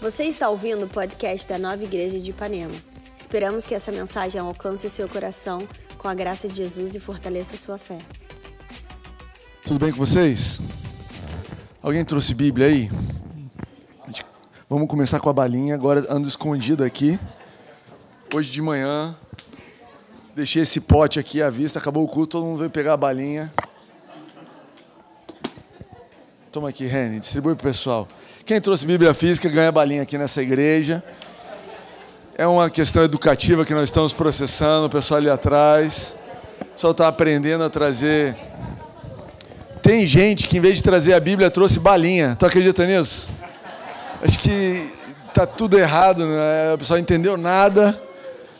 Você está ouvindo o podcast da Nova Igreja de Ipanema. Esperamos que essa mensagem alcance o seu coração com a graça de Jesus e fortaleça a sua fé. Tudo bem com vocês? Alguém trouxe Bíblia aí? Vamos começar com a balinha. Agora ando escondido aqui. Hoje de manhã, deixei esse pote aqui à vista. Acabou o culto, todo mundo veio pegar a balinha. Toma aqui, Reni, distribui para o pessoal. Quem trouxe Bíblia física ganha balinha aqui nessa igreja. É uma questão educativa que nós estamos processando, o pessoal ali atrás. O pessoal está aprendendo a trazer. Tem gente que, em vez de trazer a Bíblia, trouxe balinha. Tu acredita nisso? Acho que tá tudo errado, né? O pessoal entendeu nada.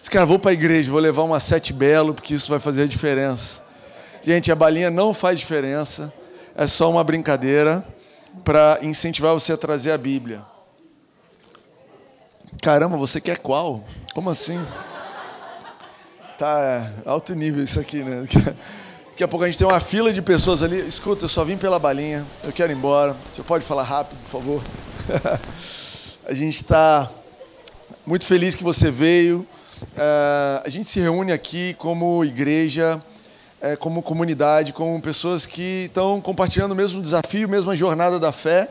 Os caras, vou para a igreja, vou levar uma sete belo, porque isso vai fazer a diferença. Gente, a balinha não faz diferença é só uma brincadeira para incentivar você a trazer a Bíblia. Caramba, você quer qual? Como assim? Tá é, alto nível isso aqui, né? Daqui a pouco a gente tem uma fila de pessoas ali. Escuta, eu só vim pela balinha, eu quero ir embora. Você pode falar rápido, por favor? a gente está muito feliz que você veio. Uh, a gente se reúne aqui como igreja é, como comunidade, como pessoas que estão compartilhando o mesmo desafio, mesma jornada da fé.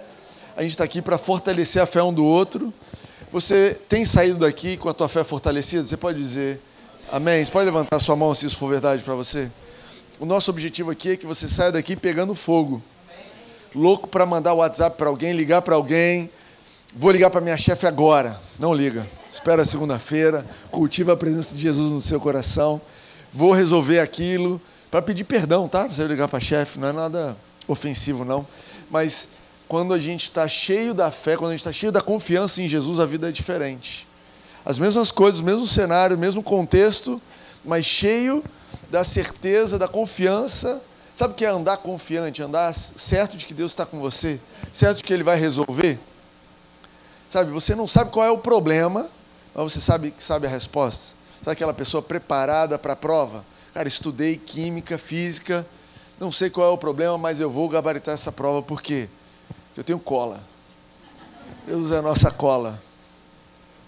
A gente está aqui para fortalecer a fé um do outro. Você tem saído daqui com a tua fé fortalecida? Você pode dizer amém? Você pode levantar sua mão se isso for verdade para você? O nosso objetivo aqui é que você saia daqui pegando fogo. Louco para mandar o WhatsApp para alguém, ligar para alguém. Vou ligar para minha chefe agora. Não liga. Espera segunda-feira. Cultiva a presença de Jesus no seu coração. Vou resolver aquilo para pedir perdão, tá? Você ligar para chefe, não é nada ofensivo, não. Mas quando a gente está cheio da fé, quando a gente está cheio da confiança em Jesus, a vida é diferente. As mesmas coisas, o mesmo cenário, o mesmo contexto, mas cheio da certeza, da confiança. Sabe o que é andar confiante? Andar certo de que Deus está com você, certo de que Ele vai resolver. Sabe, você não sabe qual é o problema, mas você sabe que sabe a resposta. Sabe aquela pessoa preparada para a prova? Cara, estudei química, física, não sei qual é o problema, mas eu vou gabaritar essa prova porque eu tenho cola. Deus é a nossa cola.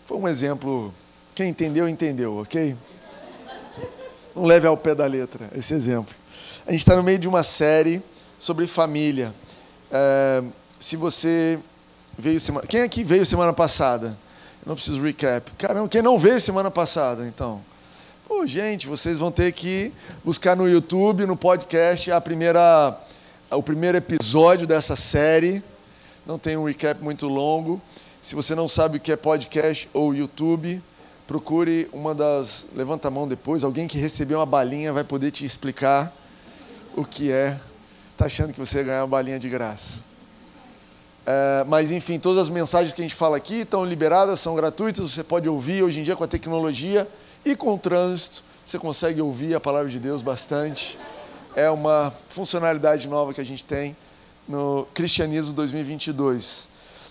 Foi um exemplo. Quem entendeu, entendeu, ok? Não leve ao pé da letra esse exemplo. A gente está no meio de uma série sobre família. É, se você veio semana. Quem aqui veio semana passada? Eu não preciso recap. Caramba, quem não veio semana passada, então? Pô, gente, vocês vão ter que buscar no YouTube, no podcast, a primeira, o primeiro episódio dessa série. Não tem um recap muito longo. Se você não sabe o que é podcast ou YouTube, procure uma das. Levanta a mão depois. Alguém que recebeu uma balinha vai poder te explicar o que é. Está achando que você vai ganhar uma balinha de graça. É, mas, enfim, todas as mensagens que a gente fala aqui estão liberadas, são gratuitas. Você pode ouvir hoje em dia com a tecnologia e com o trânsito, você consegue ouvir a palavra de Deus bastante. É uma funcionalidade nova que a gente tem no Cristianismo 2022.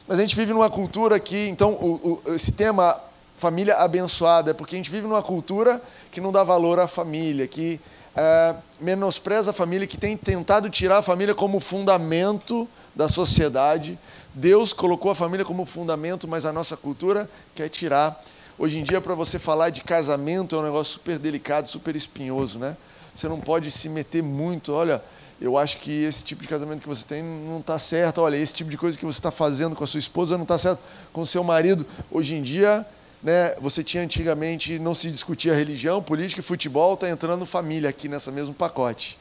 Mas a gente vive numa cultura que, então, o, o, esse tema família abençoada é porque a gente vive numa cultura que não dá valor à família, que é, menospreza a família, que tem tentado tirar a família como fundamento da sociedade. Deus colocou a família como fundamento, mas a nossa cultura quer tirar Hoje em dia, para você falar de casamento, é um negócio super delicado, super espinhoso, né? Você não pode se meter muito. Olha, eu acho que esse tipo de casamento que você tem não está certo. Olha, esse tipo de coisa que você está fazendo com a sua esposa não está certo com o seu marido. Hoje em dia, né, você tinha antigamente, não se discutia religião, política e futebol, está entrando família aqui nessa mesmo pacote.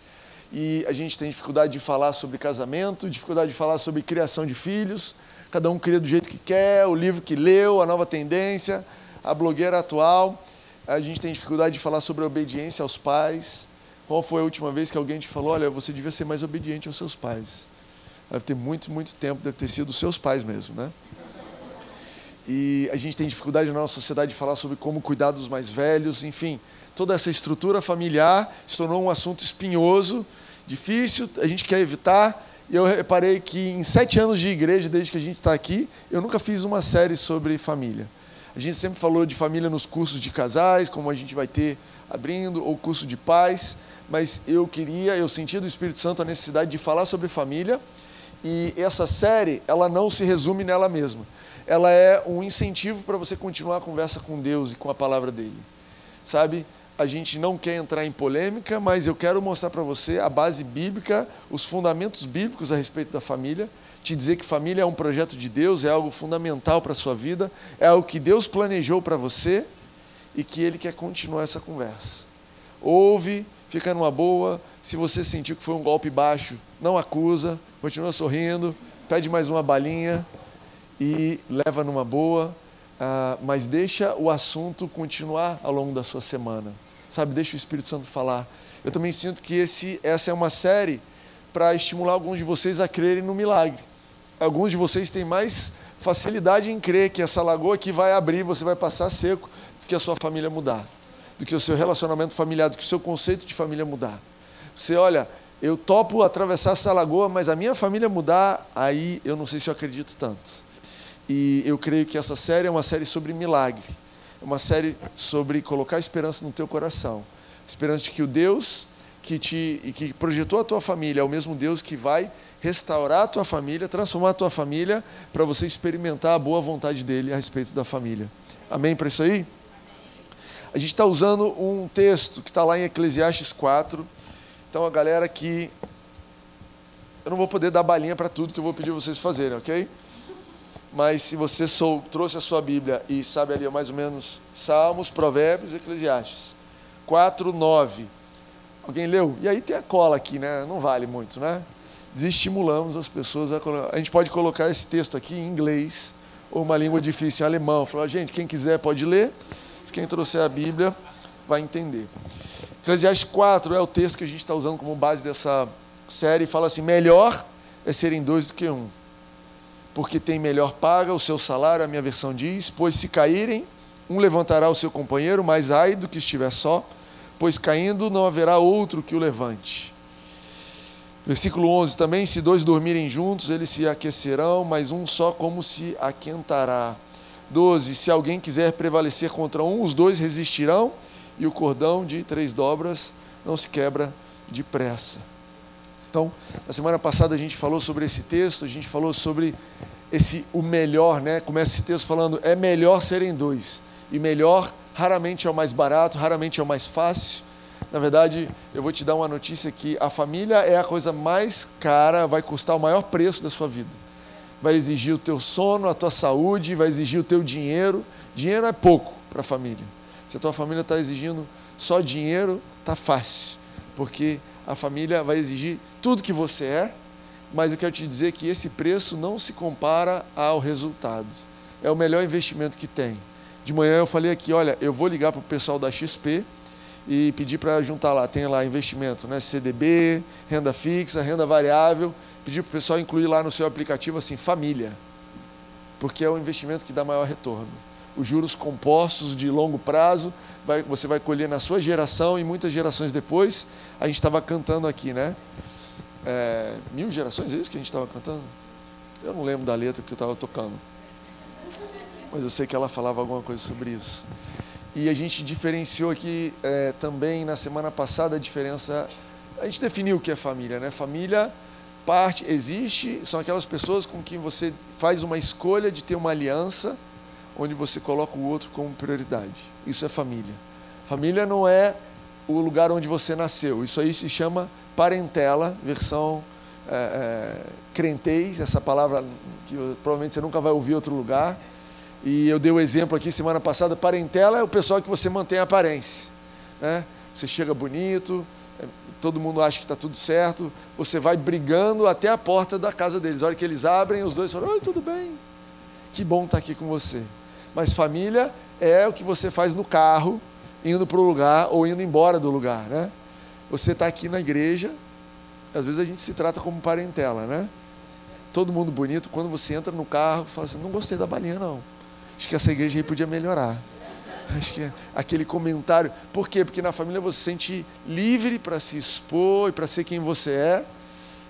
E a gente tem dificuldade de falar sobre casamento, dificuldade de falar sobre criação de filhos. Cada um cria do jeito que quer, o livro que leu, a nova tendência a blogueira atual. A gente tem dificuldade de falar sobre obediência aos pais. Qual foi a última vez que alguém te falou, olha, você devia ser mais obediente aos seus pais? Deve ter muito, muito tempo, deve ter sido os seus pais mesmo, né? E a gente tem dificuldade na nossa sociedade de falar sobre como cuidar dos mais velhos, enfim. Toda essa estrutura familiar se tornou um assunto espinhoso, difícil, a gente quer evitar. E eu reparei que em sete anos de igreja, desde que a gente está aqui, eu nunca fiz uma série sobre família. A gente sempre falou de família nos cursos de casais, como a gente vai ter abrindo, ou curso de pais, mas eu queria, eu senti do Espírito Santo a necessidade de falar sobre família, e essa série, ela não se resume nela mesma. ela é um incentivo para você continuar a conversa com Deus e com a palavra dele. Sabe? A gente não quer entrar em polêmica, mas eu quero mostrar para você a base bíblica, os fundamentos bíblicos a respeito da família, te dizer que família é um projeto de Deus, é algo fundamental para a sua vida, é algo que Deus planejou para você e que Ele quer continuar essa conversa. Ouve, fica numa boa. Se você sentiu que foi um golpe baixo, não acusa, continua sorrindo, pede mais uma balinha e leva numa boa, uh, mas deixa o assunto continuar ao longo da sua semana. Sabe, deixa o Espírito Santo falar. Eu também sinto que esse, essa é uma série para estimular alguns de vocês a crerem no milagre. Alguns de vocês têm mais facilidade em crer que essa lagoa aqui vai abrir, você vai passar seco, do que a sua família mudar, do que o seu relacionamento familiar, do que o seu conceito de família mudar. Você olha, eu topo atravessar essa lagoa, mas a minha família mudar, aí eu não sei se eu acredito tanto. E eu creio que essa série é uma série sobre milagre. É uma série sobre colocar esperança no teu coração. Esperança de que o Deus que te que projetou a tua família é o mesmo Deus que vai restaurar a tua família, transformar a tua família para você experimentar a boa vontade dele a respeito da família. Amém para isso aí? A gente está usando um texto que está lá em Eclesiastes 4. Então a galera que. Eu não vou poder dar balinha para tudo que eu vou pedir vocês fazerem, ok? mas se você sou, trouxe a sua Bíblia e sabe ali mais ou menos Salmos, Provérbios, Eclesiastes 4, 9. Alguém leu? E aí tem a cola aqui, né? Não vale muito, né? Desestimulamos as pessoas a colocar. A gente pode colocar esse texto aqui em inglês ou uma língua difícil em alemão. Falar, gente, quem quiser pode ler. Quem trouxer a Bíblia vai entender. Eclesiastes 4 é o texto que a gente está usando como base dessa série. Fala assim: melhor é serem dois do que um porque tem melhor paga o seu salário, a minha versão diz, pois se caírem, um levantará o seu companheiro, mas ai do que estiver só, pois caindo não haverá outro que o levante. Versículo 11 também: se dois dormirem juntos, eles se aquecerão, mas um só como se aquentará. 12: se alguém quiser prevalecer contra um, os dois resistirão, e o cordão de três dobras não se quebra depressa. Então, na semana passada a gente falou sobre esse texto, a gente falou sobre esse o melhor, né? Começa esse texto falando é melhor serem dois. E melhor raramente é o mais barato, raramente é o mais fácil. Na verdade, eu vou te dar uma notícia que a família é a coisa mais cara, vai custar o maior preço da sua vida. Vai exigir o teu sono, a tua saúde, vai exigir o teu dinheiro. Dinheiro é pouco para a família. Se a tua família está exigindo só dinheiro, tá fácil, porque a família vai exigir tudo que você é, mas eu quero te dizer que esse preço não se compara ao resultado. É o melhor investimento que tem. De manhã eu falei aqui, olha, eu vou ligar para o pessoal da XP e pedir para juntar lá, tem lá investimento, né? CDB, renda fixa, renda variável, pedir para o pessoal incluir lá no seu aplicativo assim, família, porque é o investimento que dá maior retorno. Os juros compostos de longo prazo vai, você vai colher na sua geração e muitas gerações depois. A gente estava cantando aqui, né? É, mil gerações, é isso que a gente estava cantando? Eu não lembro da letra que eu estava tocando. Mas eu sei que ela falava alguma coisa sobre isso. E a gente diferenciou aqui é, também na semana passada a diferença. A gente definiu o que é família, né? Família parte existe são aquelas pessoas com quem você faz uma escolha de ter uma aliança onde você coloca o outro como prioridade. Isso é família. Família não é o lugar onde você nasceu. Isso aí se chama parentela, versão é, é, crentez, essa palavra que provavelmente você nunca vai ouvir em outro lugar. E eu dei o um exemplo aqui semana passada: parentela é o pessoal que você mantém a aparência. Né? Você chega bonito, é, todo mundo acha que está tudo certo, você vai brigando até a porta da casa deles. A hora que eles abrem, os dois falam: Oi, tudo bem? Que bom estar tá aqui com você. Mas família é o que você faz no carro, indo para o lugar ou indo embora do lugar, né? Você está aqui na igreja, às vezes a gente se trata como parentela, né? Todo mundo bonito, quando você entra no carro, fala assim, não gostei da balinha não. Acho que essa igreja aí podia melhorar. Acho que é aquele comentário. Por quê? Porque na família você se sente livre para se expor e para ser quem você é.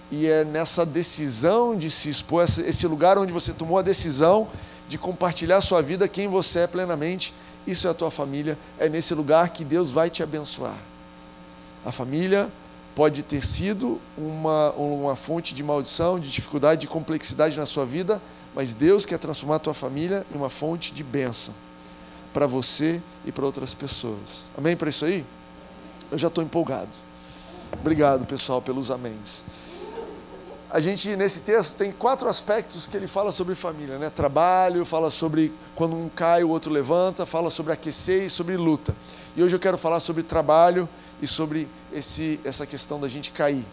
E é nessa decisão de se expor, esse lugar onde você tomou a decisão de compartilhar a sua vida, quem você é plenamente, isso é a tua família, é nesse lugar que Deus vai te abençoar. A família pode ter sido uma, uma fonte de maldição, de dificuldade, de complexidade na sua vida, mas Deus quer transformar a tua família em uma fonte de bênção para você e para outras pessoas. Amém para isso aí? Eu já estou empolgado. Obrigado, pessoal, pelos améns. A gente, nesse texto, tem quatro aspectos que ele fala sobre família, né? Trabalho, fala sobre quando um cai, o outro levanta, fala sobre aquecer e sobre luta. E hoje eu quero falar sobre trabalho e sobre esse, essa questão da gente cair.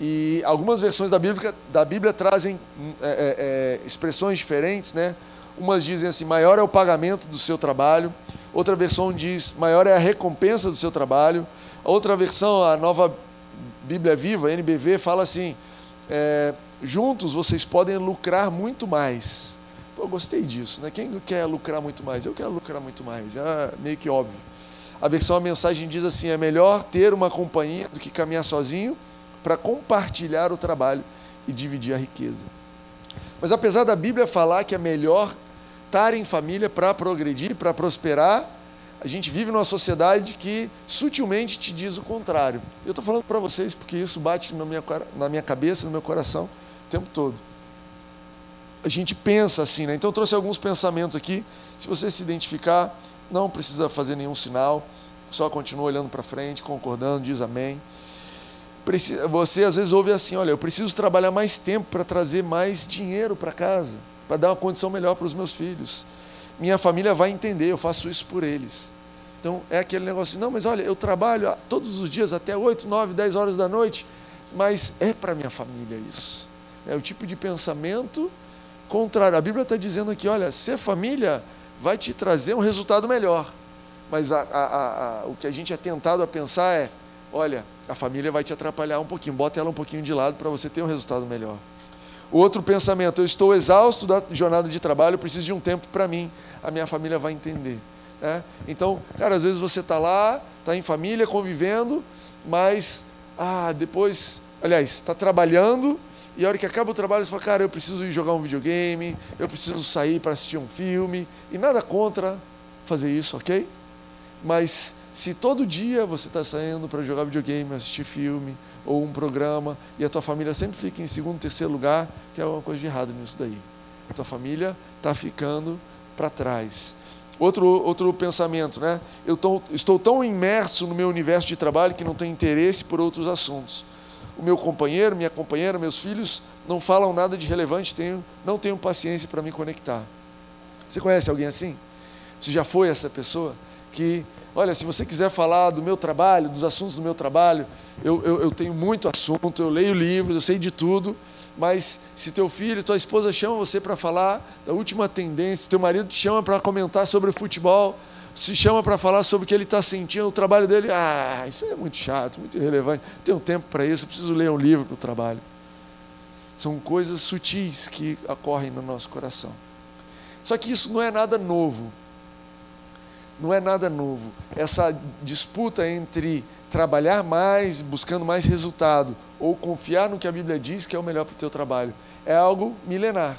E algumas versões da Bíblia, da Bíblia trazem é, é, é, expressões diferentes, né? Umas dizem assim: maior é o pagamento do seu trabalho. Outra versão diz: maior é a recompensa do seu trabalho. Outra versão, a nova Bíblia Viva, NBV, fala assim: é, juntos vocês podem lucrar muito mais. Pô, eu gostei disso, né? Quem quer lucrar muito mais? Eu quero lucrar muito mais, é meio que óbvio. A versão a mensagem diz assim: é melhor ter uma companhia do que caminhar sozinho para compartilhar o trabalho e dividir a riqueza. Mas apesar da Bíblia falar que é melhor estar em família para progredir, para prosperar, a gente vive numa sociedade que sutilmente te diz o contrário. Eu estou falando para vocês porque isso bate na minha, na minha cabeça, no meu coração, o tempo todo. A gente pensa assim, né? Então eu trouxe alguns pensamentos aqui. Se você se identificar, não precisa fazer nenhum sinal, só continua olhando para frente, concordando, diz amém. Você às vezes ouve assim: olha, eu preciso trabalhar mais tempo para trazer mais dinheiro para casa, para dar uma condição melhor para os meus filhos. Minha família vai entender, eu faço isso por eles. Então é aquele negócio: não, mas olha, eu trabalho todos os dias até 8, 9, 10 horas da noite, mas é para minha família isso. É o tipo de pensamento contrário. A Bíblia está dizendo aqui: olha, ser família vai te trazer um resultado melhor. Mas a, a, a, o que a gente é tentado a pensar é: olha, a família vai te atrapalhar um pouquinho, bota ela um pouquinho de lado para você ter um resultado melhor. O outro pensamento, eu estou exausto da jornada de trabalho, eu preciso de um tempo para mim, a minha família vai entender. Né? Então, cara, às vezes você está lá, está em família, convivendo, mas ah, depois, aliás, está trabalhando, e a hora que acaba o trabalho, você fala, cara, eu preciso ir jogar um videogame, eu preciso sair para assistir um filme, e nada contra fazer isso, ok? Mas se todo dia você está saindo para jogar videogame, assistir filme ou um programa e a tua família sempre fica em segundo, terceiro lugar, tem alguma coisa de errado nisso daí. A tua família está ficando para trás. Outro, outro pensamento, né? Eu tô, estou tão imerso no meu universo de trabalho que não tenho interesse por outros assuntos. O meu companheiro, minha companheira, meus filhos não falam nada de relevante, tenho, não tenho paciência para me conectar. Você conhece alguém assim? Você já foi essa pessoa que Olha, se você quiser falar do meu trabalho, dos assuntos do meu trabalho, eu, eu, eu tenho muito assunto, eu leio livros, eu sei de tudo, mas se teu filho, tua esposa chama você para falar da última tendência, teu marido te chama para comentar sobre o futebol, se chama para falar sobre o que ele está sentindo, o trabalho dele, ah, isso é muito chato, muito irrelevante, não tenho tempo para isso, eu preciso ler um livro para o trabalho. São coisas sutis que ocorrem no nosso coração. Só que isso não é nada novo não é nada novo. Essa disputa entre trabalhar mais, buscando mais resultado, ou confiar no que a Bíblia diz que é o melhor para o teu trabalho, é algo milenar.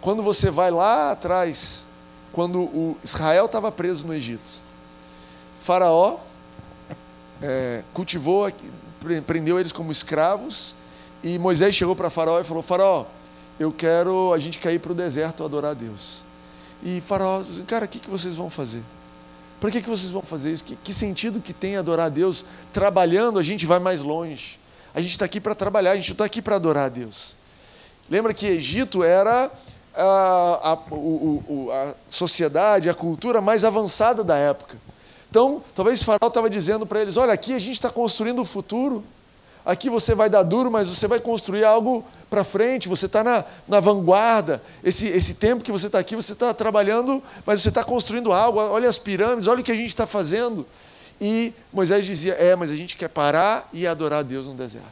Quando você vai lá atrás, quando o Israel estava preso no Egito, Faraó é, cultivou, prendeu eles como escravos, e Moisés chegou para Faraó e falou: Faraó, eu quero a gente cair para o deserto adorar a Deus. E Faraó, cara, o que, que vocês vão fazer? Por que, que vocês vão fazer isso? Que, que sentido que tem adorar a Deus? Trabalhando, a gente vai mais longe. A gente está aqui para trabalhar, a gente não está aqui para adorar a Deus. Lembra que Egito era a, a, o, a sociedade, a cultura mais avançada da época. Então, talvez Faraó estava dizendo para eles: olha, aqui a gente está construindo o futuro. Aqui você vai dar duro, mas você vai construir algo para frente, você está na, na vanguarda. Esse, esse tempo que você está aqui, você está trabalhando, mas você está construindo algo. Olha as pirâmides, olha o que a gente está fazendo. E Moisés dizia: É, mas a gente quer parar e adorar a Deus no deserto.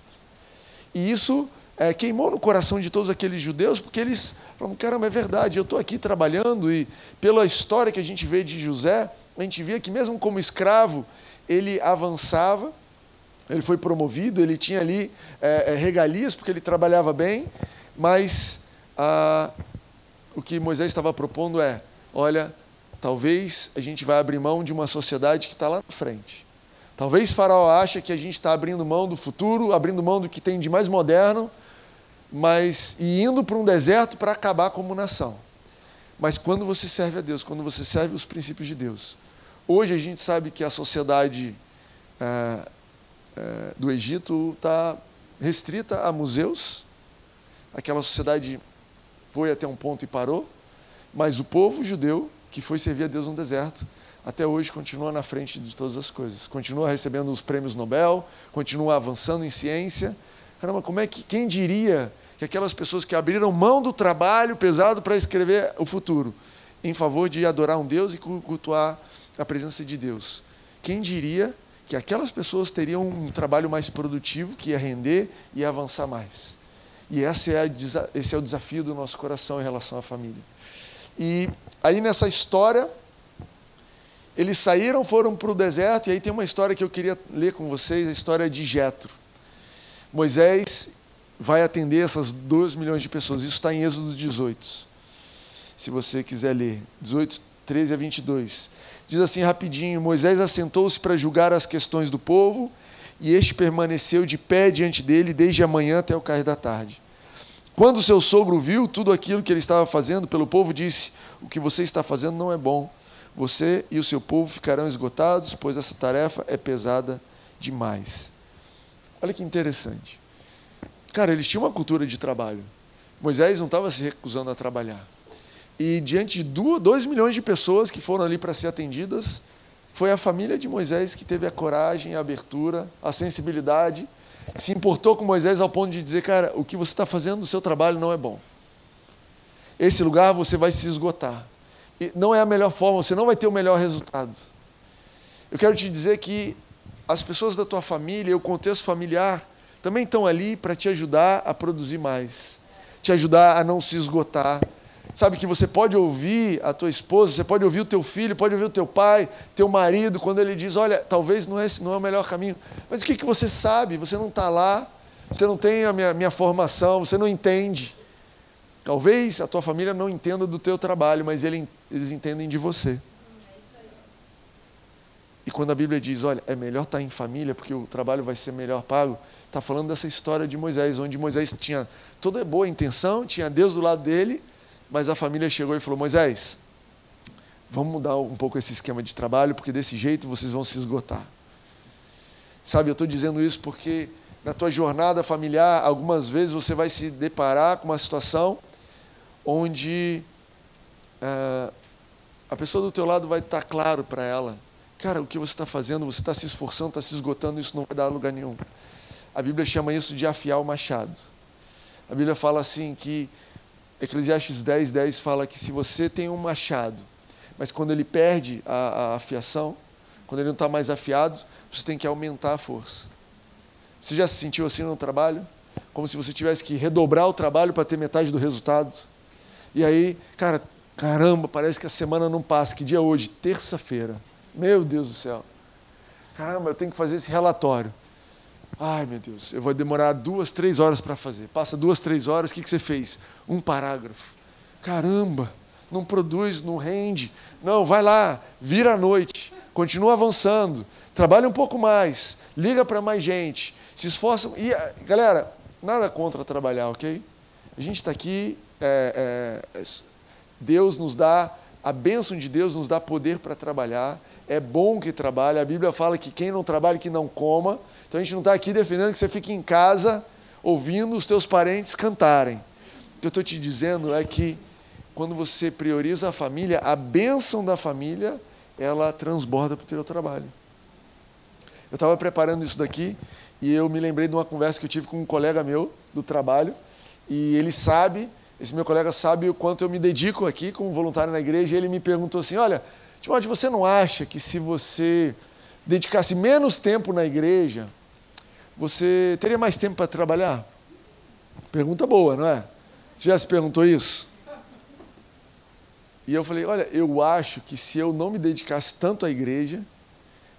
E isso é, queimou no coração de todos aqueles judeus, porque eles falaram: caramba, é verdade, eu estou aqui trabalhando, e pela história que a gente vê de José, a gente via que mesmo como escravo, ele avançava ele foi promovido, ele tinha ali é, é, regalias, porque ele trabalhava bem, mas ah, o que Moisés estava propondo é: olha, talvez a gente vai abrir mão de uma sociedade que está lá na frente. Talvez Faraó ache que a gente está abrindo mão do futuro, abrindo mão do que tem de mais moderno, mas e indo para um deserto para acabar como nação. Mas quando você serve a Deus, quando você serve os princípios de Deus, hoje a gente sabe que a sociedade é, é, do Egito está restrita a museus. Aquela sociedade foi até um ponto e parou, mas o povo judeu que foi servir a Deus no deserto até hoje continua na frente de todas as coisas. Continua recebendo os prêmios Nobel, continua avançando em ciência. Caramba, como é que quem diria que aquelas pessoas que abriram mão do trabalho pesado para escrever o futuro em favor de adorar um Deus e cultuar a presença de Deus, quem diria que aquelas pessoas teriam um trabalho mais produtivo, que ia render e ia avançar mais? E esse é, esse é o desafio do nosso coração em relação à família. E aí nessa história eles saíram, foram para o deserto, e aí tem uma história que eu queria ler com vocês, a história de Jetro. Moisés vai atender essas 2 milhões de pessoas. Isso está em Êxodo 18. Se você quiser ler, 18, 13 a 22. Diz assim rapidinho: Moisés assentou-se para julgar as questões do povo, e este permaneceu de pé diante dele desde a manhã até o cair da tarde. Quando seu sogro viu tudo aquilo que ele estava fazendo pelo povo, disse: O que você está fazendo não é bom você e o seu povo ficarão esgotados, pois essa tarefa é pesada demais. Olha que interessante. Cara, eles tinham uma cultura de trabalho. Moisés não estava se recusando a trabalhar. E diante de dois milhões de pessoas que foram ali para ser atendidas, foi a família de Moisés que teve a coragem, a abertura, a sensibilidade, se importou com Moisés ao ponto de dizer: Cara, o que você está fazendo no seu trabalho não é bom. Esse lugar você vai se esgotar não é a melhor forma, você não vai ter o melhor resultado. Eu quero te dizer que as pessoas da tua família, o contexto familiar, também estão ali para te ajudar a produzir mais, te ajudar a não se esgotar. Sabe que você pode ouvir a tua esposa, você pode ouvir o teu filho, pode ouvir o teu pai, teu marido, quando ele diz: Olha, talvez não é esse não é o melhor caminho. Mas o que, que você sabe? Você não está lá, você não tem a minha, minha formação, você não entende. Talvez a tua família não entenda do teu trabalho, mas eles entendem de você. E quando a Bíblia diz, olha, é melhor estar em família porque o trabalho vai ser melhor pago, está falando dessa história de Moisés, onde Moisés tinha toda boa intenção, tinha Deus do lado dele, mas a família chegou e falou: Moisés, vamos mudar um pouco esse esquema de trabalho, porque desse jeito vocês vão se esgotar. Sabe, eu estou dizendo isso porque na tua jornada familiar, algumas vezes você vai se deparar com uma situação onde uh, a pessoa do teu lado vai estar claro para ela, cara, o que você está fazendo, você está se esforçando, está se esgotando, isso não vai dar lugar nenhum. A Bíblia chama isso de afiar o machado. A Bíblia fala assim que Eclesiastes 10, 10 fala que se você tem um machado, mas quando ele perde a, a afiação, quando ele não está mais afiado, você tem que aumentar a força. Você já se sentiu assim no trabalho? Como se você tivesse que redobrar o trabalho para ter metade do resultado? E aí, cara, caramba, parece que a semana não passa. Que dia é hoje? Terça-feira. Meu Deus do céu. Caramba, eu tenho que fazer esse relatório. Ai, meu Deus, eu vou demorar duas, três horas para fazer. Passa duas, três horas, o que, que você fez? Um parágrafo. Caramba, não produz, não rende. Não, vai lá, vira à noite, continua avançando, trabalha um pouco mais, liga para mais gente, se esforça. E, galera, nada contra trabalhar, ok? A gente está aqui é, é, Deus nos dá, a bênção de Deus nos dá poder para trabalhar. É bom que trabalhe. A Bíblia fala que quem não trabalha, que não coma. Então a gente não está aqui defendendo que você fique em casa ouvindo os teus parentes cantarem. O que eu estou te dizendo é que quando você prioriza a família, a bênção da família, ela transborda para o teu trabalho. Eu estava preparando isso daqui e eu me lembrei de uma conversa que eu tive com um colega meu do trabalho e ele sabe esse meu colega sabe o quanto eu me dedico aqui como voluntário na igreja. E ele me perguntou assim: Olha, Timóteo, você não acha que se você dedicasse menos tempo na igreja, você teria mais tempo para trabalhar? Pergunta boa, não é? Já se perguntou isso? E eu falei: Olha, eu acho que se eu não me dedicasse tanto à igreja,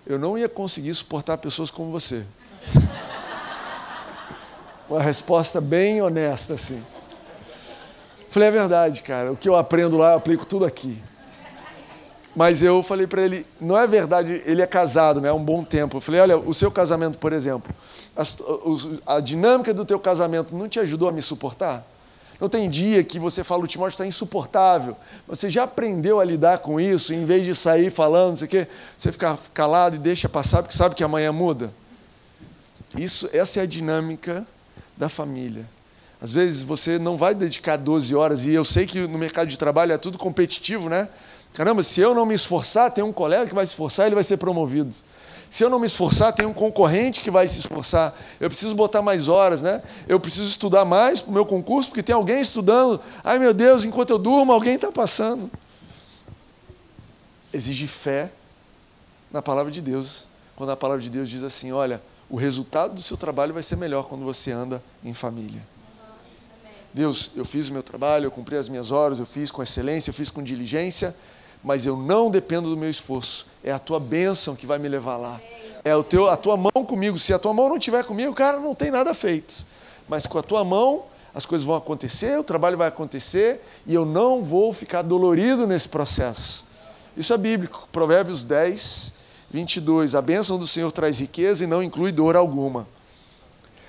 eu não ia conseguir suportar pessoas como você. Uma resposta bem honesta, assim. Falei, é verdade, cara. O que eu aprendo lá, eu aplico tudo aqui. Mas eu falei para ele, não é verdade, ele é casado, né, há um bom tempo. Eu falei, olha, o seu casamento, por exemplo, a, a dinâmica do teu casamento não te ajudou a me suportar? Não tem dia que você fala, o Timóteo está insuportável. Você já aprendeu a lidar com isso, em vez de sair falando, não sei o quê, você fica calado e deixa passar, porque sabe que amanhã muda? Isso, essa é a dinâmica da família. Às vezes você não vai dedicar 12 horas, e eu sei que no mercado de trabalho é tudo competitivo, né? Caramba, se eu não me esforçar, tem um colega que vai se esforçar, ele vai ser promovido. Se eu não me esforçar, tem um concorrente que vai se esforçar. Eu preciso botar mais horas, né? Eu preciso estudar mais para o meu concurso, porque tem alguém estudando. Ai meu Deus, enquanto eu durmo, alguém está passando. Exige fé na palavra de Deus. Quando a palavra de Deus diz assim: olha, o resultado do seu trabalho vai ser melhor quando você anda em família. Deus, eu fiz o meu trabalho, eu cumpri as minhas horas, eu fiz com excelência, eu fiz com diligência mas eu não dependo do meu esforço. É a tua bênção que vai me levar lá. É o teu, a tua mão comigo. Se a tua mão não estiver comigo, cara, não tem nada feito. Mas com a tua mão, as coisas vão acontecer, o trabalho vai acontecer e eu não vou ficar dolorido nesse processo. Isso é bíblico. Provérbios 10, 22. A bênção do Senhor traz riqueza e não inclui dor alguma.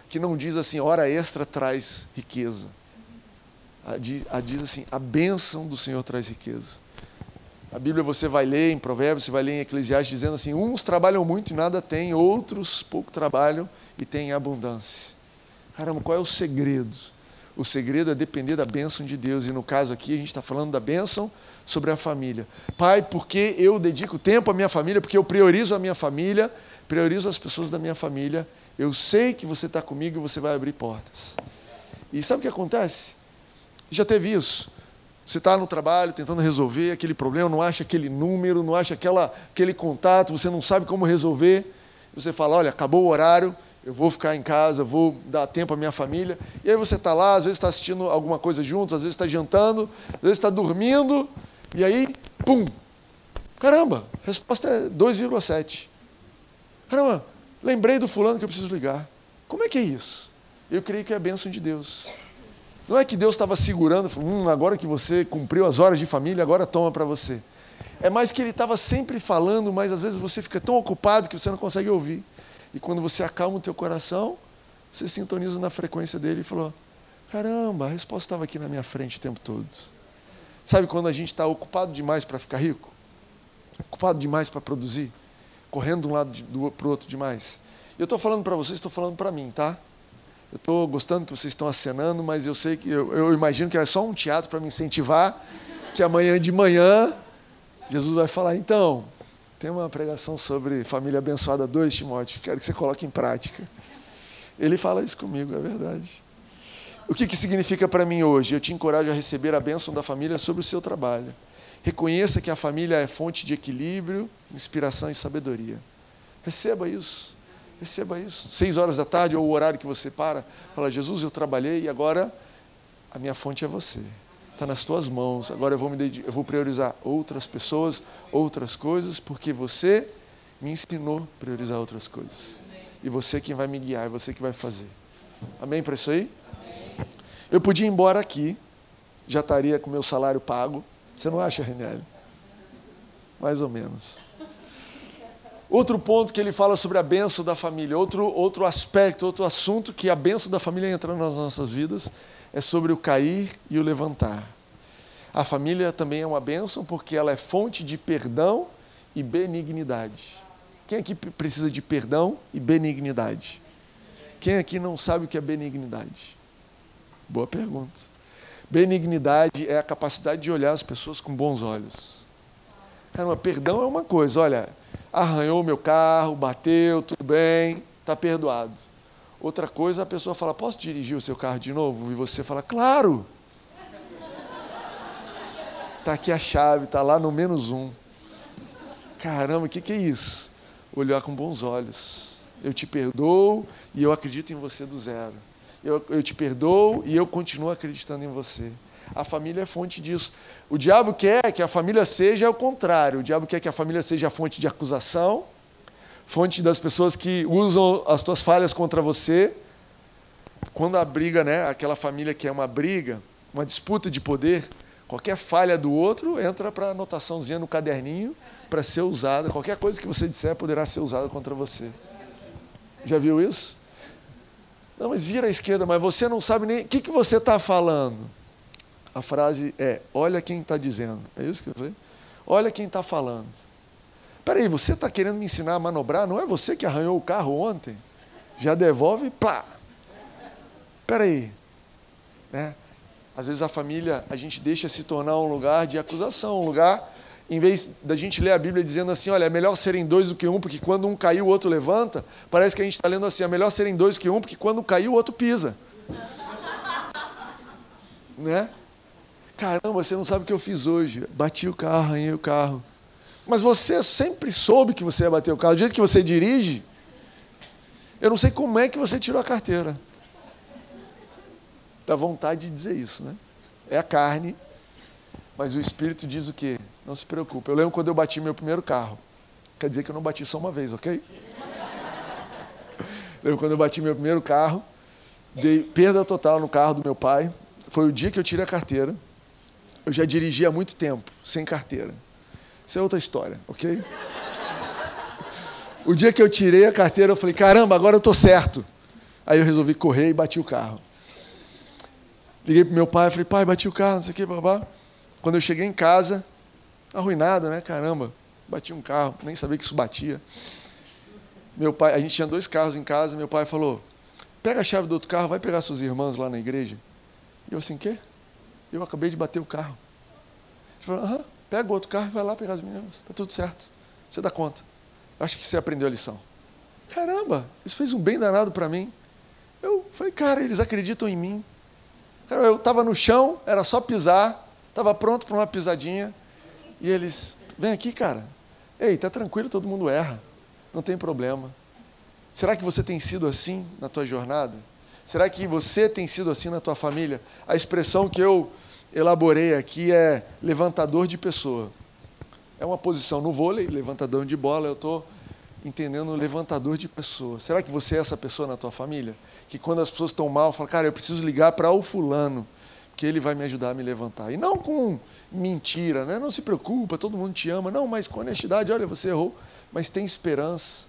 Que não diz assim, hora extra traz riqueza. A diz assim, a bênção do Senhor traz riqueza. A Bíblia você vai ler em Provérbios, você vai ler em Eclesiastes dizendo assim: uns trabalham muito e nada têm, outros pouco trabalham e têm abundância. Caramba, qual é o segredo? O segredo é depender da bênção de Deus. E no caso aqui, a gente está falando da bênção sobre a família. Pai, porque eu dedico tempo à minha família, porque eu priorizo a minha família, priorizo as pessoas da minha família, eu sei que você está comigo e você vai abrir portas. E sabe o que acontece? Já teve isso. Você está no trabalho tentando resolver aquele problema, não acha aquele número, não acha aquela, aquele contato, você não sabe como resolver. Você fala: olha, acabou o horário, eu vou ficar em casa, vou dar tempo à minha família. E aí você está lá, às vezes está assistindo alguma coisa juntos, às vezes está jantando, às vezes está dormindo, e aí, pum! Caramba, a resposta é 2,7. Caramba, lembrei do fulano que eu preciso ligar. Como é que é isso? Eu creio que é a bênção de Deus. Não é que Deus estava segurando, hum, agora que você cumpriu as horas de família, agora toma para você. É mais que ele estava sempre falando, mas às vezes você fica tão ocupado que você não consegue ouvir. E quando você acalma o teu coração, você sintoniza na frequência dele e falou: caramba, a resposta estava aqui na minha frente o tempo todo. Sabe quando a gente está ocupado demais para ficar rico? Ocupado demais para produzir? Correndo de um lado para o outro demais? Eu estou falando para vocês, estou falando para mim, tá? Eu estou gostando que vocês estão acenando, mas eu sei que eu, eu imagino que é só um teatro para me incentivar, que amanhã de manhã Jesus vai falar, então, tem uma pregação sobre família abençoada 2, Timóteo, quero que você coloque em prática. Ele fala isso comigo, é verdade. O que, que significa para mim hoje? Eu te encorajo a receber a bênção da família sobre o seu trabalho. Reconheça que a família é fonte de equilíbrio, inspiração e sabedoria. Receba isso. Receba isso. Seis horas da tarde, ou o horário que você para, fala, Jesus, eu trabalhei e agora a minha fonte é você. Está nas tuas mãos. Agora eu vou, me dedicar, eu vou priorizar outras pessoas, outras coisas, porque você me ensinou a priorizar outras coisas. E você é quem vai me guiar, é você que vai fazer. Amém para isso aí? Eu podia ir embora aqui, já estaria com meu salário pago. Você não acha, Renelle? Mais ou menos. Outro ponto que ele fala sobre a benção da família, outro, outro aspecto, outro assunto que a benção da família entra nas nossas vidas é sobre o cair e o levantar. A família também é uma bênção porque ela é fonte de perdão e benignidade. Quem aqui precisa de perdão e benignidade? Quem aqui não sabe o que é benignidade? Boa pergunta. Benignidade é a capacidade de olhar as pessoas com bons olhos. Caramba, perdão é uma coisa, olha, arranhou meu carro, bateu, tudo bem, está perdoado. Outra coisa, a pessoa fala: Posso dirigir o seu carro de novo? E você fala: Claro! Está aqui a chave, está lá no menos um. Caramba, o que, que é isso? Olhar com bons olhos. Eu te perdoo e eu acredito em você do zero. Eu, eu te perdoo e eu continuo acreditando em você. A família é fonte disso. O diabo quer que a família seja o contrário. O diabo quer que a família seja a fonte de acusação, fonte das pessoas que usam as tuas falhas contra você. Quando a briga, né, aquela família que é uma briga, uma disputa de poder, Qualquer falha do outro entra para anotaçãozinha no caderninho para ser usada. Qualquer coisa que você disser poderá ser usada contra você. Já viu isso? Não, mas vira à esquerda, mas você não sabe nem o que, que você está falando. A frase é: olha quem está dizendo. É isso que eu falei? Olha quem está falando. Peraí, você está querendo me ensinar a manobrar? Não é você que arranhou o carro ontem? Já devolve, plá. Peraí. Né? Às vezes a família, a gente deixa se tornar um lugar de acusação, um lugar, em vez da gente ler a Bíblia dizendo assim, olha, é melhor serem dois do que um, porque quando um caiu, o outro levanta, parece que a gente está lendo assim, é melhor serem dois do que um, porque quando um caiu, o outro pisa. né? Caramba, você não sabe o que eu fiz hoje. Bati o carro, arranhei o carro. Mas você sempre soube que você ia bater o carro. Do jeito que você dirige, eu não sei como é que você tirou a carteira dá vontade de dizer isso, né? É a carne, mas o Espírito diz o quê? Não se preocupe. Eu lembro quando eu bati meu primeiro carro. Quer dizer que eu não bati só uma vez, ok? lembro quando eu bati meu primeiro carro, dei perda total no carro do meu pai. Foi o dia que eu tirei a carteira. Eu já dirigi há muito tempo, sem carteira. Isso é outra história, ok? O dia que eu tirei a carteira, eu falei: caramba, agora eu estou certo. Aí eu resolvi correr e bati o carro. Liguei para meu pai, falei, pai, bati o carro, não sei o que, babá. Quando eu cheguei em casa, arruinado, né? Caramba, bati um carro, nem sabia que isso batia. Meu pai, a gente tinha dois carros em casa, meu pai falou, pega a chave do outro carro, vai pegar suas irmãs lá na igreja. E eu assim, quê? Eu acabei de bater o carro. Ele falou, aham, pega o outro carro e vai lá pegar as meninas, está tudo certo. Você dá conta. Acho que você aprendeu a lição. Caramba, isso fez um bem danado para mim. Eu falei, cara, eles acreditam em mim. Cara, eu estava no chão, era só pisar, estava pronto para uma pisadinha. E eles, vem aqui, cara. Ei, tá tranquilo, todo mundo erra. Não tem problema. Será que você tem sido assim na tua jornada? Será que você tem sido assim na tua família? A expressão que eu elaborei aqui é levantador de pessoa. É uma posição no vôlei, levantador de bola, eu estou entendendo levantador de pessoa. Será que você é essa pessoa na tua família? que quando as pessoas estão mal, fala, cara, eu preciso ligar para o fulano, que ele vai me ajudar a me levantar. E não com mentira, né? não se preocupa, todo mundo te ama. Não, mas com honestidade, olha, você errou, mas tem esperança.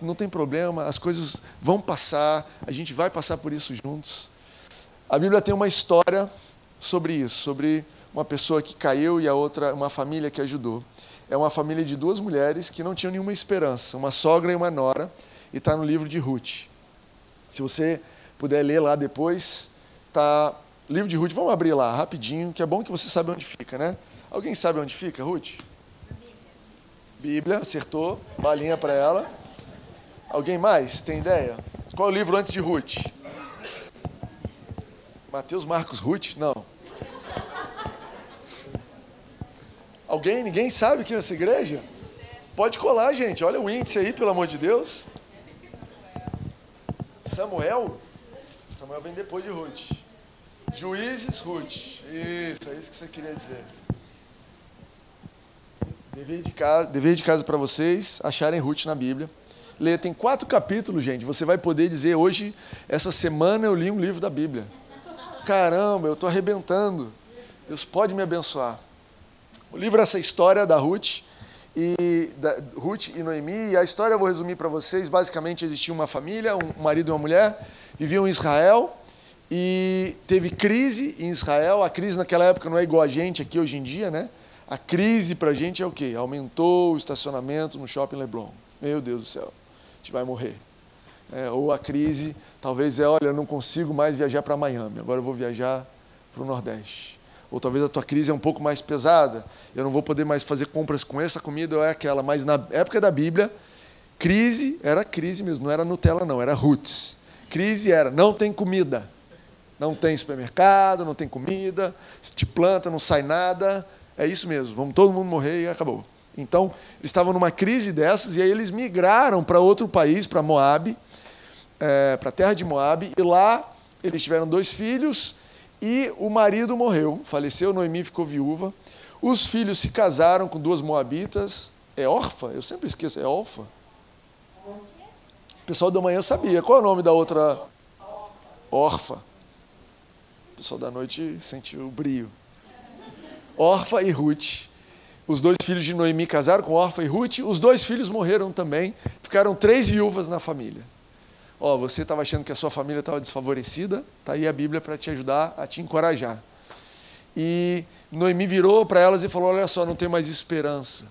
Não tem problema, as coisas vão passar, a gente vai passar por isso juntos. A Bíblia tem uma história sobre isso, sobre uma pessoa que caiu e a outra, uma família que ajudou. É uma família de duas mulheres que não tinham nenhuma esperança, uma sogra e uma nora, e está no livro de Ruth. Se você puder ler lá depois, tá livro de Ruth. Vamos abrir lá rapidinho, que é bom que você sabe onde fica, né? Alguém sabe onde fica, Ruth? Bíblia, acertou. Balinha para ela. Alguém mais? Tem ideia? Qual é o livro antes de Ruth? Mateus, Marcos, Ruth? Não. Alguém? Ninguém sabe aqui nessa igreja? Pode colar, gente. Olha o índice aí, pelo amor de Deus. Samuel, Samuel vem depois de Ruth. Juízes, Ruth. Isso, é isso que você queria dizer. Dever de casa, dever de casa para vocês, acharem Ruth na Bíblia. Lê, tem quatro capítulos, gente. Você vai poder dizer hoje, essa semana eu li um livro da Bíblia. Caramba, eu estou arrebentando. Deus pode me abençoar. O livro é essa história da Ruth e da, Ruth e Noemi. E a história eu vou resumir para vocês. Basicamente, existia uma família, um marido e uma mulher, viviam em Israel e teve crise em Israel. A crise naquela época não é igual a gente aqui hoje em dia, né? A crise para a gente é o quê? Aumentou o estacionamento no shopping Leblon. Meu Deus do céu, gente vai morrer. É, ou a crise talvez é, olha, eu não consigo mais viajar para Miami, agora eu vou viajar para o Nordeste ou talvez a tua crise é um pouco mais pesada, eu não vou poder mais fazer compras com essa comida ou é aquela. Mas na época da Bíblia, crise era crise mesmo, não era Nutella, não, era roots. Crise era não tem comida, não tem supermercado, não tem comida, se te planta, não sai nada, é isso mesmo, vamos todo mundo morrer e acabou. Então, eles estavam numa crise dessas e aí eles migraram para outro país, para Moab, é, para a terra de Moab, e lá eles tiveram dois filhos e o marido morreu, faleceu, Noemi ficou viúva. Os filhos se casaram com duas moabitas. É órfã? Eu sempre esqueço, é órfã. O pessoal da manhã sabia. Qual é o nome da outra? Órfã. O pessoal da noite sentiu o brio. Orfa e Ruth. Os dois filhos de Noemi casaram com Orfa e Ruth. Os dois filhos morreram também. Ficaram três viúvas na família. Ó, oh, você estava achando que a sua família estava desfavorecida? Está aí a Bíblia para te ajudar, a te encorajar. E Noemi virou para elas e falou: Olha só, não tem mais esperança.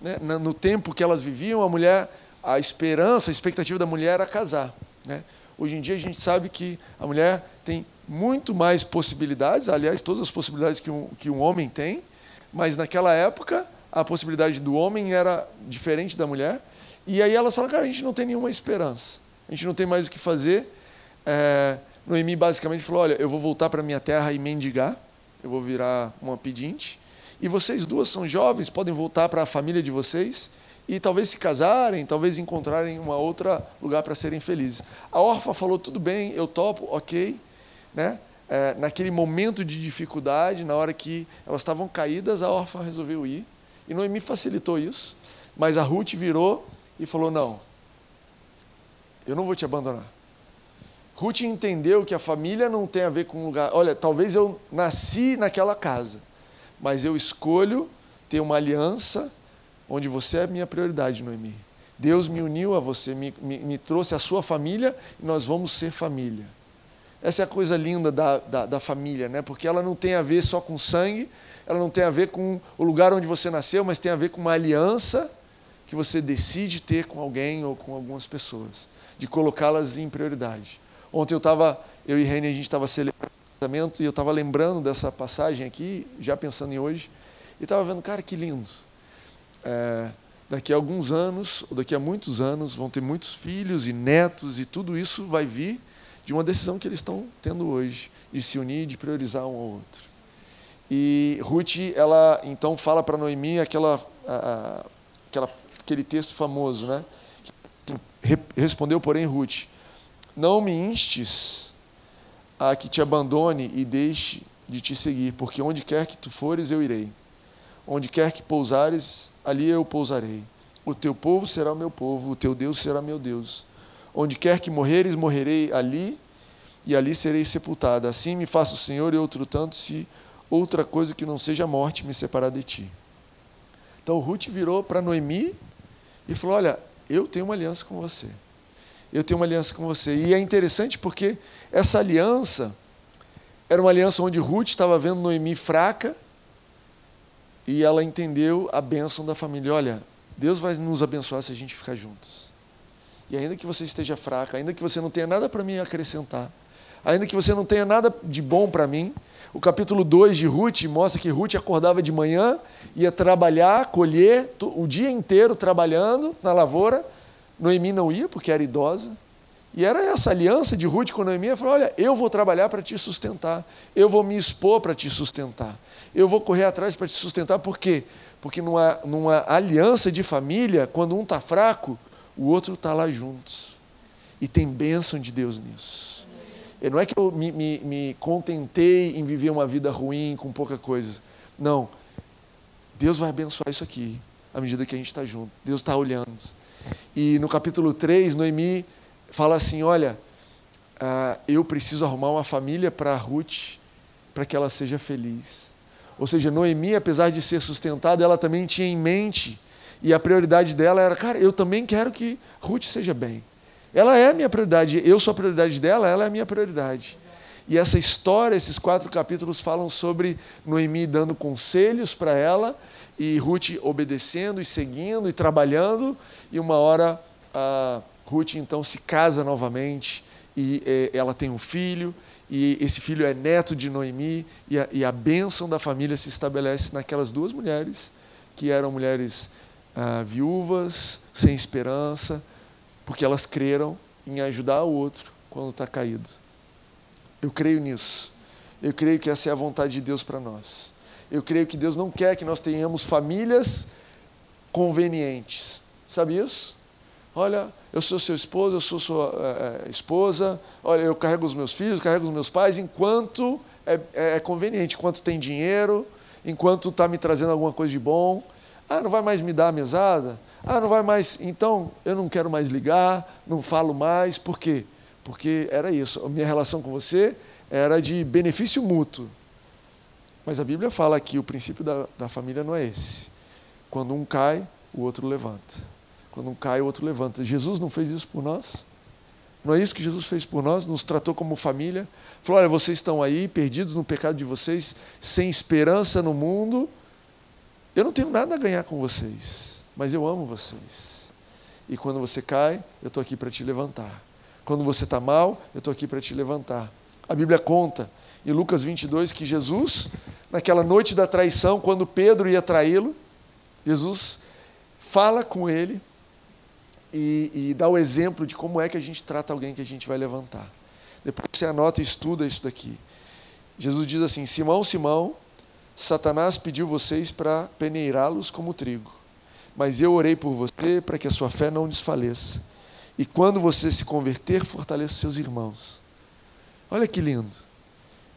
Né? No tempo que elas viviam, a mulher, a esperança, a expectativa da mulher era casar. Né? Hoje em dia a gente sabe que a mulher tem muito mais possibilidades, aliás, todas as possibilidades que um, que um homem tem, mas naquela época a possibilidade do homem era diferente da mulher. E aí elas falam, cara, a gente não tem nenhuma esperança, a gente não tem mais o que fazer. É, Noemi basicamente falou, olha, eu vou voltar para minha terra e mendigar, eu vou virar uma pedinte, e vocês duas são jovens, podem voltar para a família de vocês, e talvez se casarem, talvez encontrarem uma outra lugar para serem felizes. A órfã falou tudo bem, eu topo, ok, né? É, naquele momento de dificuldade, na hora que elas estavam caídas, a órfã resolveu ir e Noemi facilitou isso, mas a Ruth virou e falou não, eu não vou te abandonar. Ruth entendeu que a família não tem a ver com lugar. Olha, talvez eu nasci naquela casa, mas eu escolho ter uma aliança onde você é minha prioridade, Noemi. Deus me uniu a você, me, me, me, trouxe a sua família e nós vamos ser família. Essa é a coisa linda da, da, da, família, né? porque ela não tem a ver só com sangue, ela não tem a ver com o lugar onde você nasceu, mas tem a ver com uma aliança que você decide ter com alguém ou com algumas pessoas, de colocá-las em prioridade. Ontem eu estava, eu e Reni, a gente estava celebrando o casamento e eu estava lembrando dessa passagem aqui, já pensando em hoje, e estava vendo, cara, que lindo é, daqui a alguns anos, ou daqui a muitos anos, vão ter muitos filhos e netos, e tudo isso vai vir de uma decisão que eles estão tendo hoje, de se unir, de priorizar um ao outro. E Ruth, ela então fala para Noemi aquela, aquela, aquele texto famoso, né? Respondeu, porém, Ruth: Não me instes a que te abandone e deixe de te seguir, porque onde quer que tu fores, eu irei. Onde quer que pousares, ali eu pousarei. O teu povo será o meu povo, o teu Deus será meu Deus. Onde quer que morreres, morrerei ali, e ali serei sepultada. Assim me faça o Senhor e outro tanto, se outra coisa que não seja a morte me separar de ti. Então Ruth virou para Noemi e falou: Olha, eu tenho uma aliança com você. Eu tenho uma aliança com você. E é interessante porque essa aliança era uma aliança onde Ruth estava vendo Noemi fraca e ela entendeu a bênção da família. Olha, Deus vai nos abençoar se a gente ficar juntos. E ainda que você esteja fraca, ainda que você não tenha nada para me acrescentar, ainda que você não tenha nada de bom para mim, o capítulo 2 de Ruth mostra que Ruth acordava de manhã, ia trabalhar, colher, o dia inteiro trabalhando na lavoura. Noemi não ia, porque era idosa. E era essa aliança de Ruth com Noemi, ela falou, olha, eu vou trabalhar para te sustentar, eu vou me expor para te sustentar, eu vou correr atrás para te sustentar, por quê? Porque numa, numa aliança de família, quando um está fraco, o outro está lá juntos. E tem bênção de Deus nisso. E não é que eu me, me, me contentei em viver uma vida ruim, com pouca coisa. Não. Deus vai abençoar isso aqui, à medida que a gente está junto. Deus está olhando. E no capítulo 3, Noemi fala assim: Olha, uh, eu preciso arrumar uma família para Ruth, para que ela seja feliz. Ou seja, Noemi, apesar de ser sustentada, ela também tinha em mente, e a prioridade dela era: Cara, eu também quero que Ruth seja bem. Ela é a minha prioridade, eu sou a prioridade dela, ela é a minha prioridade. E essa história, esses quatro capítulos falam sobre Noemi dando conselhos para ela e Ruth obedecendo e seguindo e trabalhando, e uma hora. Uh, Ruth então se casa novamente e é, ela tem um filho, e esse filho é neto de Noemi, e a, e a bênção da família se estabelece naquelas duas mulheres, que eram mulheres ah, viúvas, sem esperança, porque elas creram em ajudar o outro quando está caído. Eu creio nisso. Eu creio que essa é a vontade de Deus para nós. Eu creio que Deus não quer que nós tenhamos famílias convenientes. Sabe isso? Olha, eu sou seu esposo, eu sou sua é, esposa, olha, eu carrego os meus filhos, carrego os meus pais, enquanto é, é conveniente, enquanto tem dinheiro, enquanto está me trazendo alguma coisa de bom. Ah, não vai mais me dar a mesada? Ah, não vai mais. Então, eu não quero mais ligar, não falo mais. Por quê? Porque era isso. A minha relação com você era de benefício mútuo. Mas a Bíblia fala que o princípio da, da família não é esse. Quando um cai, o outro levanta. Quando um cai, o outro levanta. Jesus não fez isso por nós? Não é isso que Jesus fez por nós? Nos tratou como família? Falou: olha, vocês estão aí, perdidos no pecado de vocês, sem esperança no mundo. Eu não tenho nada a ganhar com vocês, mas eu amo vocês. E quando você cai, eu estou aqui para te levantar. Quando você está mal, eu estou aqui para te levantar. A Bíblia conta em Lucas 22 que Jesus, naquela noite da traição, quando Pedro ia traí-lo, Jesus fala com ele e, e, dá o exemplo de como é que a gente trata alguém que a gente vai levantar. Depois você anota e estuda isso daqui. Jesus diz assim: Simão, Simão, Satanás pediu vocês para peneirá-los como trigo, mas eu orei por você para que a sua fé não desfaleça. E quando você se converter, fortaleça seus irmãos. Olha que lindo.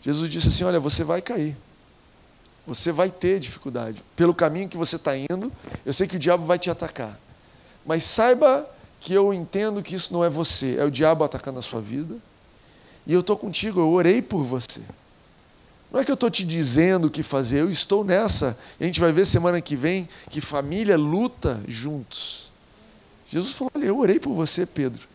Jesus disse assim: Olha, você vai cair. Você vai ter dificuldade. Pelo caminho que você está indo, eu sei que o diabo vai te atacar. Mas saiba que eu entendo que isso não é você, é o diabo atacando a sua vida. E eu estou contigo, eu orei por você. Não é que eu estou te dizendo o que fazer, eu estou nessa. A gente vai ver semana que vem que família luta juntos. Jesus falou: Olha, eu orei por você, Pedro.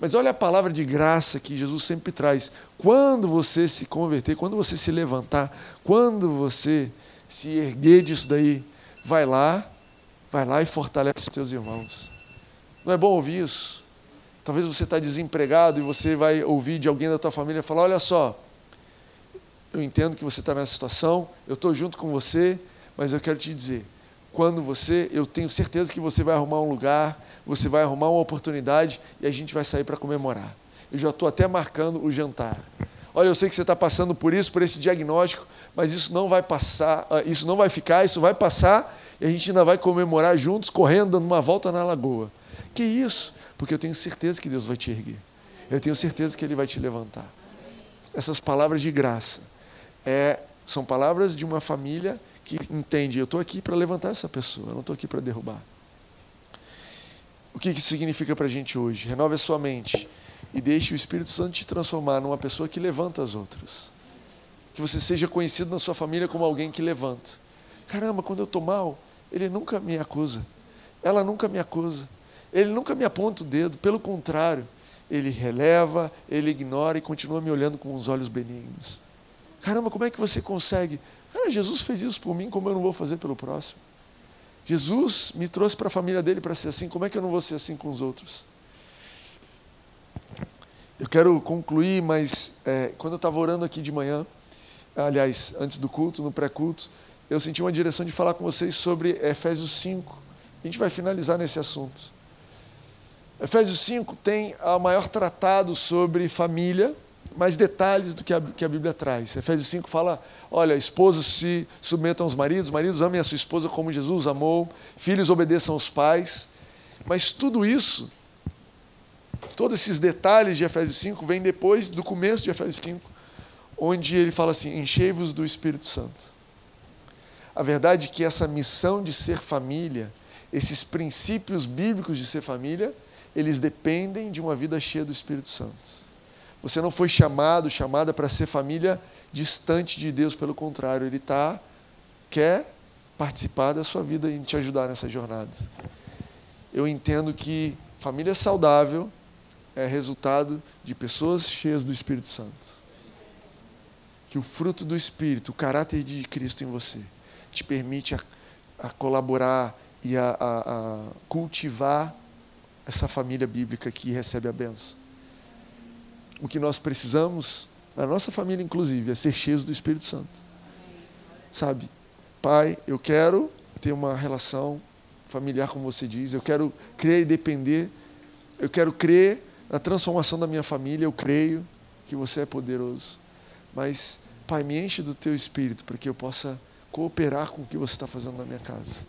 Mas olha a palavra de graça que Jesus sempre traz. Quando você se converter, quando você se levantar, quando você se erguer disso daí, vai lá, vai lá e fortalece os teus irmãos. Não é bom ouvir isso? Talvez você está desempregado e você vai ouvir de alguém da tua família falar: olha só, eu entendo que você está nessa situação, eu estou junto com você, mas eu quero te dizer, quando você, eu tenho certeza que você vai arrumar um lugar, você vai arrumar uma oportunidade e a gente vai sair para comemorar. Eu já estou até marcando o jantar. Olha, eu sei que você está passando por isso, por esse diagnóstico, mas isso não vai passar, ah, isso não vai ficar, isso vai passar e a gente ainda vai comemorar juntos, correndo, dando uma volta na lagoa. Que isso? Porque eu tenho certeza que Deus vai te erguer. Eu tenho certeza que Ele vai te levantar. Essas palavras de graça é, são palavras de uma família que entende: eu estou aqui para levantar essa pessoa, eu não estou aqui para derrubar. O que isso significa para a gente hoje? Renove a sua mente e deixe o Espírito Santo te transformar numa pessoa que levanta as outras. Que você seja conhecido na sua família como alguém que levanta. Caramba, quando eu estou mal, ele nunca me acusa. Ela nunca me acusa. Ele nunca me aponta o dedo, pelo contrário, ele releva, ele ignora e continua me olhando com os olhos benignos. Caramba, como é que você consegue? Cara, Jesus fez isso por mim, como eu não vou fazer pelo próximo? Jesus me trouxe para a família dele para ser assim, como é que eu não vou ser assim com os outros? Eu quero concluir, mas é, quando eu estava orando aqui de manhã, aliás, antes do culto, no pré-culto, eu senti uma direção de falar com vocês sobre Efésios 5. A gente vai finalizar nesse assunto. Efésios 5 tem o maior tratado sobre família, mais detalhes do que a, que a Bíblia traz. Efésios 5 fala: olha, esposos se submetam aos maridos, maridos amem a sua esposa como Jesus amou, filhos obedeçam aos pais. Mas tudo isso, todos esses detalhes de Efésios 5, vêm depois do começo de Efésios 5, onde ele fala assim: enchei-vos do Espírito Santo. A verdade é que essa missão de ser família, esses princípios bíblicos de ser família, eles dependem de uma vida cheia do Espírito Santo. Você não foi chamado, chamada para ser família distante de Deus, pelo contrário, Ele tá, quer participar da sua vida e te ajudar nessa jornada. Eu entendo que família saudável é resultado de pessoas cheias do Espírito Santo. Que o fruto do Espírito, o caráter de Cristo em você, te permite a, a colaborar e a, a, a cultivar essa família bíblica que recebe a benção. O que nós precisamos, na nossa família inclusive, é ser cheios do Espírito Santo. Sabe, pai, eu quero ter uma relação familiar, como você diz, eu quero crer e depender, eu quero crer na transformação da minha família, eu creio que você é poderoso. Mas, pai, me enche do teu espírito para que eu possa cooperar com o que você está fazendo na minha casa.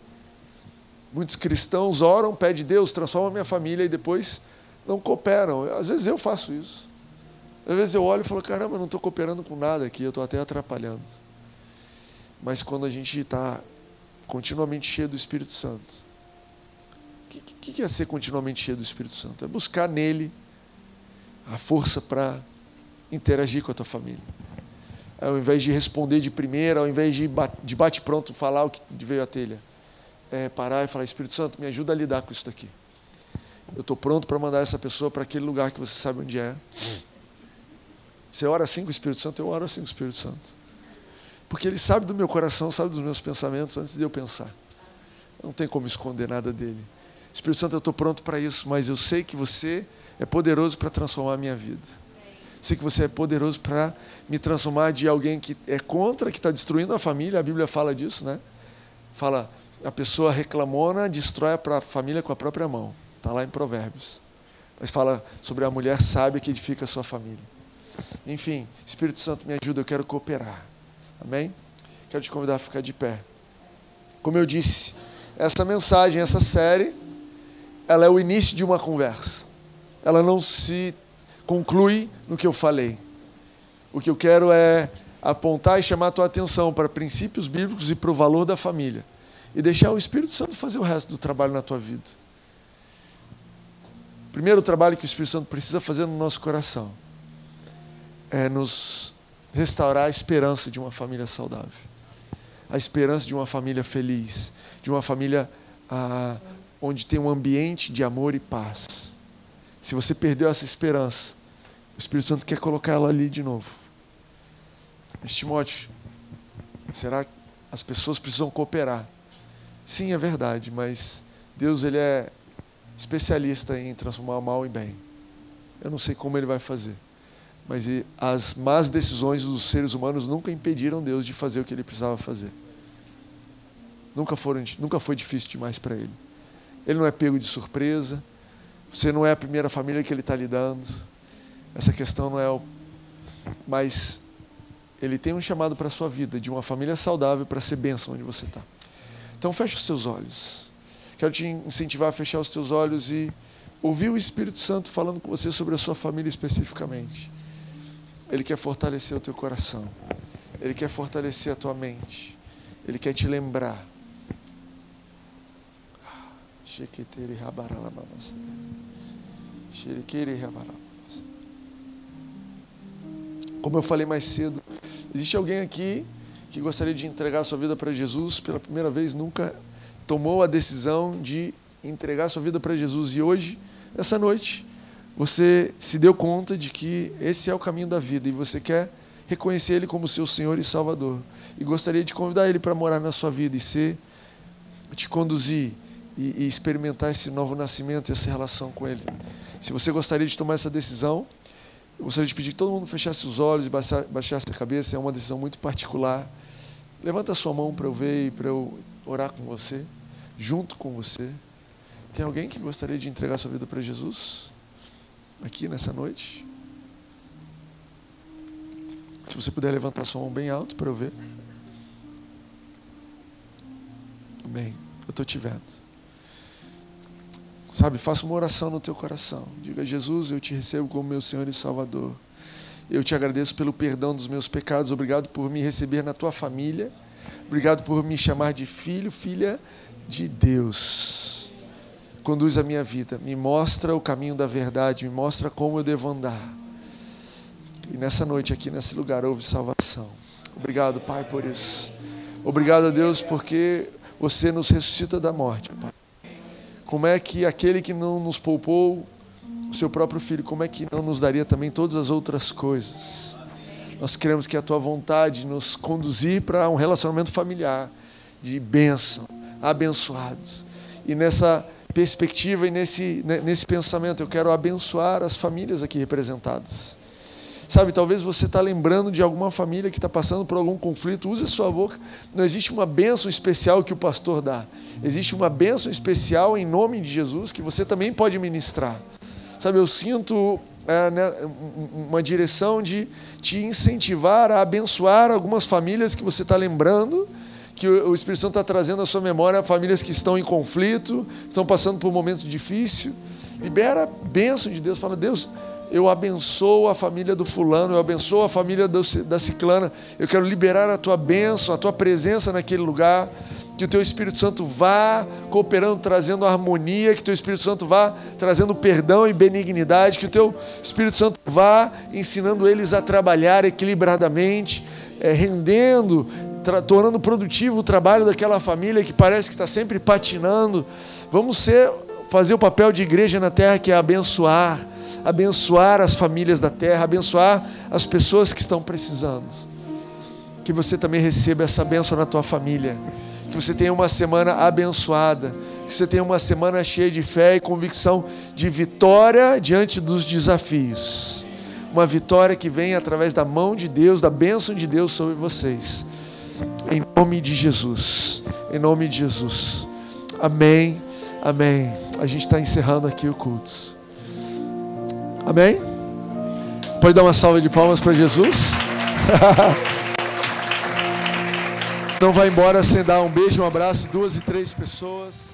Muitos cristãos oram, pedem Deus, transforma a minha família e depois não cooperam. Às vezes eu faço isso. Às vezes eu olho e falo, caramba, não estou cooperando com nada aqui, eu estou até atrapalhando. Mas quando a gente está continuamente cheio do Espírito Santo, o que, que é ser continuamente cheio do Espírito Santo? É buscar nele a força para interagir com a tua família. ao invés de responder de primeira, ao invés de, de bate-pronto falar o que veio à telha, é parar e falar: Espírito Santo, me ajuda a lidar com isso daqui. Eu estou pronto para mandar essa pessoa para aquele lugar que você sabe onde é. Você ora assim com o Espírito Santo, eu oro assim com o Espírito Santo. Porque ele sabe do meu coração, sabe dos meus pensamentos antes de eu pensar. Não tem como esconder nada dele. Espírito Santo, eu estou pronto para isso, mas eu sei que você é poderoso para transformar a minha vida. Sei que você é poderoso para me transformar de alguém que é contra, que está destruindo a família. A Bíblia fala disso, né? Fala, a pessoa reclamona destrói a família com a própria mão. Está lá em Provérbios. Mas fala sobre a mulher sábia que edifica a sua família. Enfim, Espírito Santo me ajuda, eu quero cooperar. Amém? Quero te convidar a ficar de pé. Como eu disse, essa mensagem, essa série, ela é o início de uma conversa. Ela não se conclui no que eu falei. O que eu quero é apontar e chamar a tua atenção para princípios bíblicos e para o valor da família. E deixar o Espírito Santo fazer o resto do trabalho na tua vida. Primeiro trabalho que o Espírito Santo precisa fazer no nosso coração é nos restaurar a esperança de uma família saudável, a esperança de uma família feliz, de uma família ah, onde tem um ambiente de amor e paz. Se você perdeu essa esperança, o Espírito Santo quer colocar ela ali de novo. Mas, Timóteo, será que as pessoas precisam cooperar? Sim, é verdade, mas Deus ele é especialista em transformar o mal em bem. Eu não sei como ele vai fazer. Mas as más decisões dos seres humanos nunca impediram Deus de fazer o que ele precisava fazer. Nunca, foram, nunca foi difícil demais para ele. Ele não é pego de surpresa. Você não é a primeira família que ele está lidando. Essa questão não é o. Mas ele tem um chamado para a sua vida, de uma família saudável para ser bênção onde você está. Então feche os seus olhos. Quero te incentivar a fechar os teus olhos e ouvir o Espírito Santo falando com você sobre a sua família especificamente. Ele quer fortalecer o teu coração. Ele quer fortalecer a tua mente. Ele quer te lembrar. Como eu falei mais cedo, existe alguém aqui que gostaria de entregar sua vida para Jesus pela primeira vez, nunca tomou a decisão de entregar sua vida para Jesus e hoje, essa noite, você se deu conta de que esse é o caminho da vida e você quer reconhecer Ele como seu Senhor e Salvador. E gostaria de convidar Ele para morar na sua vida e ser, te conduzir e, e experimentar esse novo nascimento e essa relação com Ele. Se você gostaria de tomar essa decisão, eu gostaria de pedir que todo mundo fechasse os olhos e baixasse a cabeça. É uma decisão muito particular. Levanta a sua mão para eu ver e para eu orar com você, junto com você. Tem alguém que gostaria de entregar sua vida para Jesus? Aqui nessa noite? Se você puder levantar sua mão bem alto para eu ver. Amém. Eu estou te vendo. Sabe, faça uma oração no teu coração. Diga, Jesus, eu te recebo como meu Senhor e Salvador. Eu te agradeço pelo perdão dos meus pecados. Obrigado por me receber na tua família. Obrigado por me chamar de filho, filha de Deus conduz a minha vida, me mostra o caminho da verdade, me mostra como eu devo andar. E nessa noite aqui, nesse lugar, houve salvação. Obrigado, Pai, por isso. Obrigado a Deus porque você nos ressuscita da morte, Pai. Como é que aquele que não nos poupou o seu próprio filho, como é que não nos daria também todas as outras coisas? Nós queremos que a tua vontade nos conduzir para um relacionamento familiar de bênção, abençoados. E nessa perspectiva e nesse, né, nesse pensamento. Eu quero abençoar as famílias aqui representadas. Sabe, talvez você está lembrando de alguma família que está passando por algum conflito, use a sua boca. Não existe uma bênção especial que o pastor dá. Existe uma bênção especial em nome de Jesus que você também pode ministrar. Sabe, eu sinto é, né, uma direção de te incentivar a abençoar algumas famílias que você está lembrando que o Espírito Santo está trazendo à sua memória famílias que estão em conflito, estão passando por um momento difícil. Libera a bênção de Deus. Fala, Deus, eu abençoo a família do fulano, eu abençoo a família da ciclana. Eu quero liberar a tua bênção, a tua presença naquele lugar. Que o teu Espírito Santo vá cooperando, trazendo harmonia, que o teu Espírito Santo vá trazendo perdão e benignidade, que o teu Espírito Santo vá ensinando eles a trabalhar equilibradamente, é, rendendo, tornando produtivo o trabalho daquela família que parece que está sempre patinando. Vamos ser, fazer o papel de igreja na terra que é abençoar, abençoar as famílias da terra, abençoar as pessoas que estão precisando. Que você também receba essa bênção na tua família. Que você tenha uma semana abençoada. Que você tenha uma semana cheia de fé e convicção de vitória diante dos desafios. Uma vitória que vem através da mão de Deus, da bênção de Deus sobre vocês. Em nome de Jesus. Em nome de Jesus. Amém. Amém. A gente está encerrando aqui o culto. Amém? Pode dar uma salva de palmas para Jesus? Não vai embora sem dar um beijo, um abraço, duas e três pessoas.